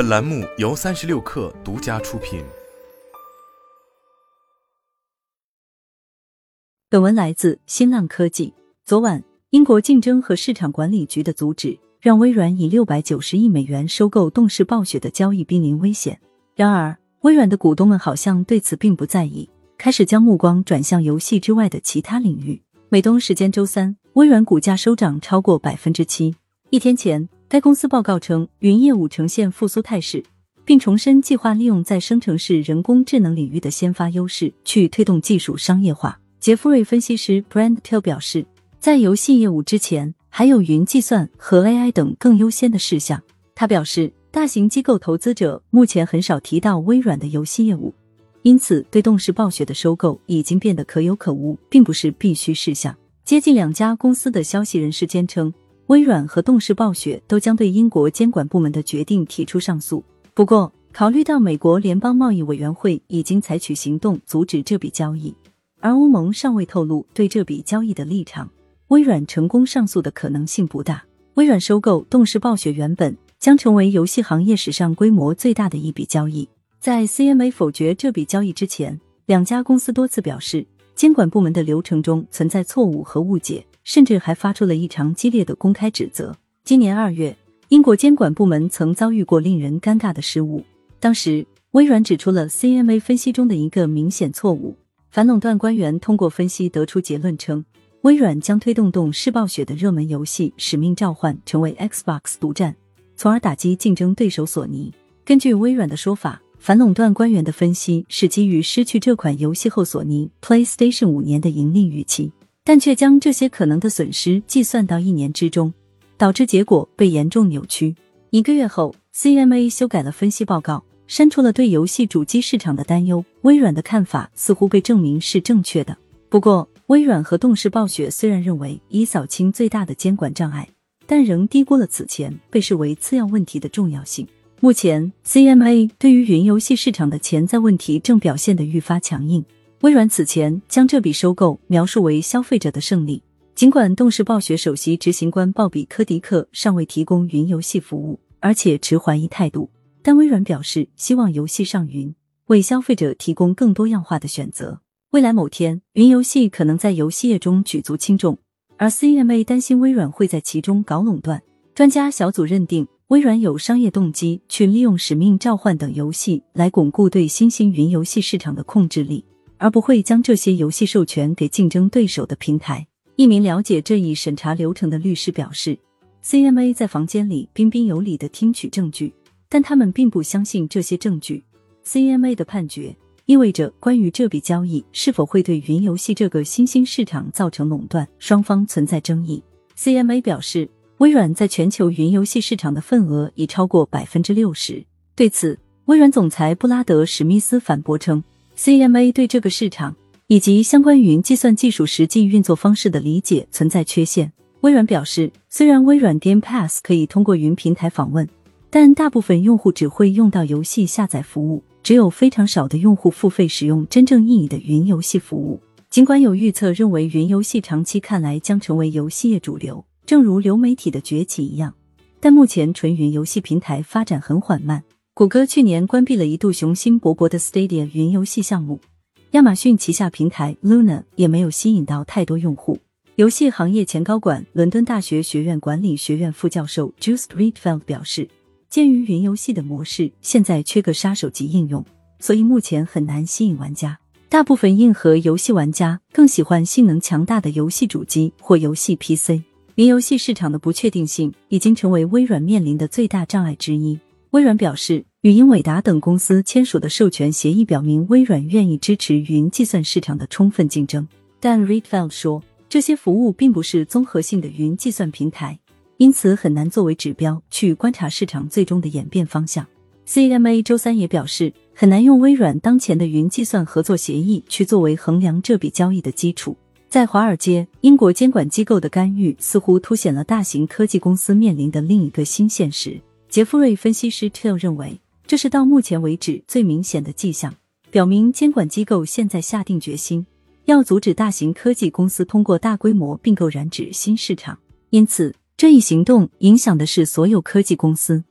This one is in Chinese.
本栏目由三十六氪独家出品。本文来自新浪科技。昨晚，英国竞争和市场管理局的阻止，让微软以六百九十亿美元收购动视暴雪的交易濒临危险。然而，微软的股东们好像对此并不在意，开始将目光转向游戏之外的其他领域。美东时间周三，微软股价收涨超过百分之七。一天前，该公司报告称，云业务呈现复苏态势，并重申计划利用在生成式人工智能领域的先发优势，去推动技术商业化。杰夫瑞分析师 Brand Till 表示，在游戏业务之前，还有云计算和 AI 等更优先的事项。他表示，大型机构投资者目前很少提到微软的游戏业务，因此对动视暴雪的收购已经变得可有可无，并不是必须事项。接近两家公司的消息人士坚称。微软和动视暴雪都将对英国监管部门的决定提出上诉。不过，考虑到美国联邦贸易委员会已经采取行动阻止这笔交易，而欧盟尚未透露对这笔交易的立场，微软成功上诉的可能性不大。微软收购动视暴雪原本将成为游戏行业史上规模最大的一笔交易。在 CMA 否决这笔交易之前，两家公司多次表示，监管部门的流程中存在错误和误解。甚至还发出了异常激烈的公开指责。今年二月，英国监管部门曾遭遇过令人尴尬的失误。当时，微软指出了 CMA 分析中的一个明显错误。反垄断官员通过分析得出结论称，微软将推动动视暴雪的热门游戏《使命召唤》成为 Xbox 独占，从而打击竞争对手索尼。根据微软的说法，反垄断官员的分析是基于失去这款游戏后索尼 PlayStation 五年的盈利预期。但却将这些可能的损失计算到一年之中，导致结果被严重扭曲。一个月后，CMA 修改了分析报告，删除了对游戏主机市场的担忧。微软的看法似乎被证明是正确的。不过，微软和动视暴雪虽然认为已扫清最大的监管障碍，但仍低估了此前被视为次要问题的重要性。目前，CMA 对于云游戏市场的潜在问题正表现得愈发强硬。微软此前将这笔收购描述为消费者的胜利，尽管动视暴雪首席执行官鲍比·科迪克尚未提供云游戏服务，而且持怀疑态度，但微软表示希望游戏上云，为消费者提供更多样化的选择。未来某天，云游戏可能在游戏业中举足轻重，而 CMA 担心微软会在其中搞垄断。专家小组认定，微软有商业动机去利用《使命召唤》等游戏来巩固对新兴云游戏市场的控制力。而不会将这些游戏授权给竞争对手的平台。一名了解这一审查流程的律师表示，CMA 在房间里彬彬有礼的听取证据，但他们并不相信这些证据。CMA 的判决意味着关于这笔交易是否会对云游戏这个新兴市场造成垄断，双方存在争议。CMA 表示，微软在全球云游戏市场的份额已超过百分之六十。对此，微软总裁布拉德·史密斯反驳称。CMA 对这个市场以及相关云计算技术实际运作方式的理解存在缺陷。微软表示，虽然微软 Game Pass 可以通过云平台访问，但大部分用户只会用到游戏下载服务，只有非常少的用户付费使用真正意义的云游戏服务。尽管有预测认为云游戏长期看来将成为游戏业主流，正如流媒体的崛起一样，但目前纯云游戏平台发展很缓慢。谷歌去年关闭了一度雄心勃勃的 Stadia 云游戏项目，亚马逊旗下平台 Luna 也没有吸引到太多用户。游戏行业前高管、伦敦大学学院管理学院副教授 Just Rietveld 表示，鉴于云游戏的模式现在缺个杀手级应用，所以目前很难吸引玩家。大部分硬核游戏玩家更喜欢性能强大的游戏主机或游戏 PC。云游戏市场的不确定性已经成为微软面临的最大障碍之一。微软表示。与英伟达等公司签署的授权协议表明，微软愿意支持云计算市场的充分竞争。但 Rietveld 说，这些服务并不是综合性的云计算平台，因此很难作为指标去观察市场最终的演变方向。CMA 周三也表示，很难用微软当前的云计算合作协议去作为衡量这笔交易的基础。在华尔街，英国监管机构的干预似乎凸显了大型科技公司面临的另一个新现实。杰夫瑞分析师 Till 认为。这是到目前为止最明显的迹象，表明监管机构现在下定决心要阻止大型科技公司通过大规模并购染指新市场。因此，这一行动影响的是所有科技公司。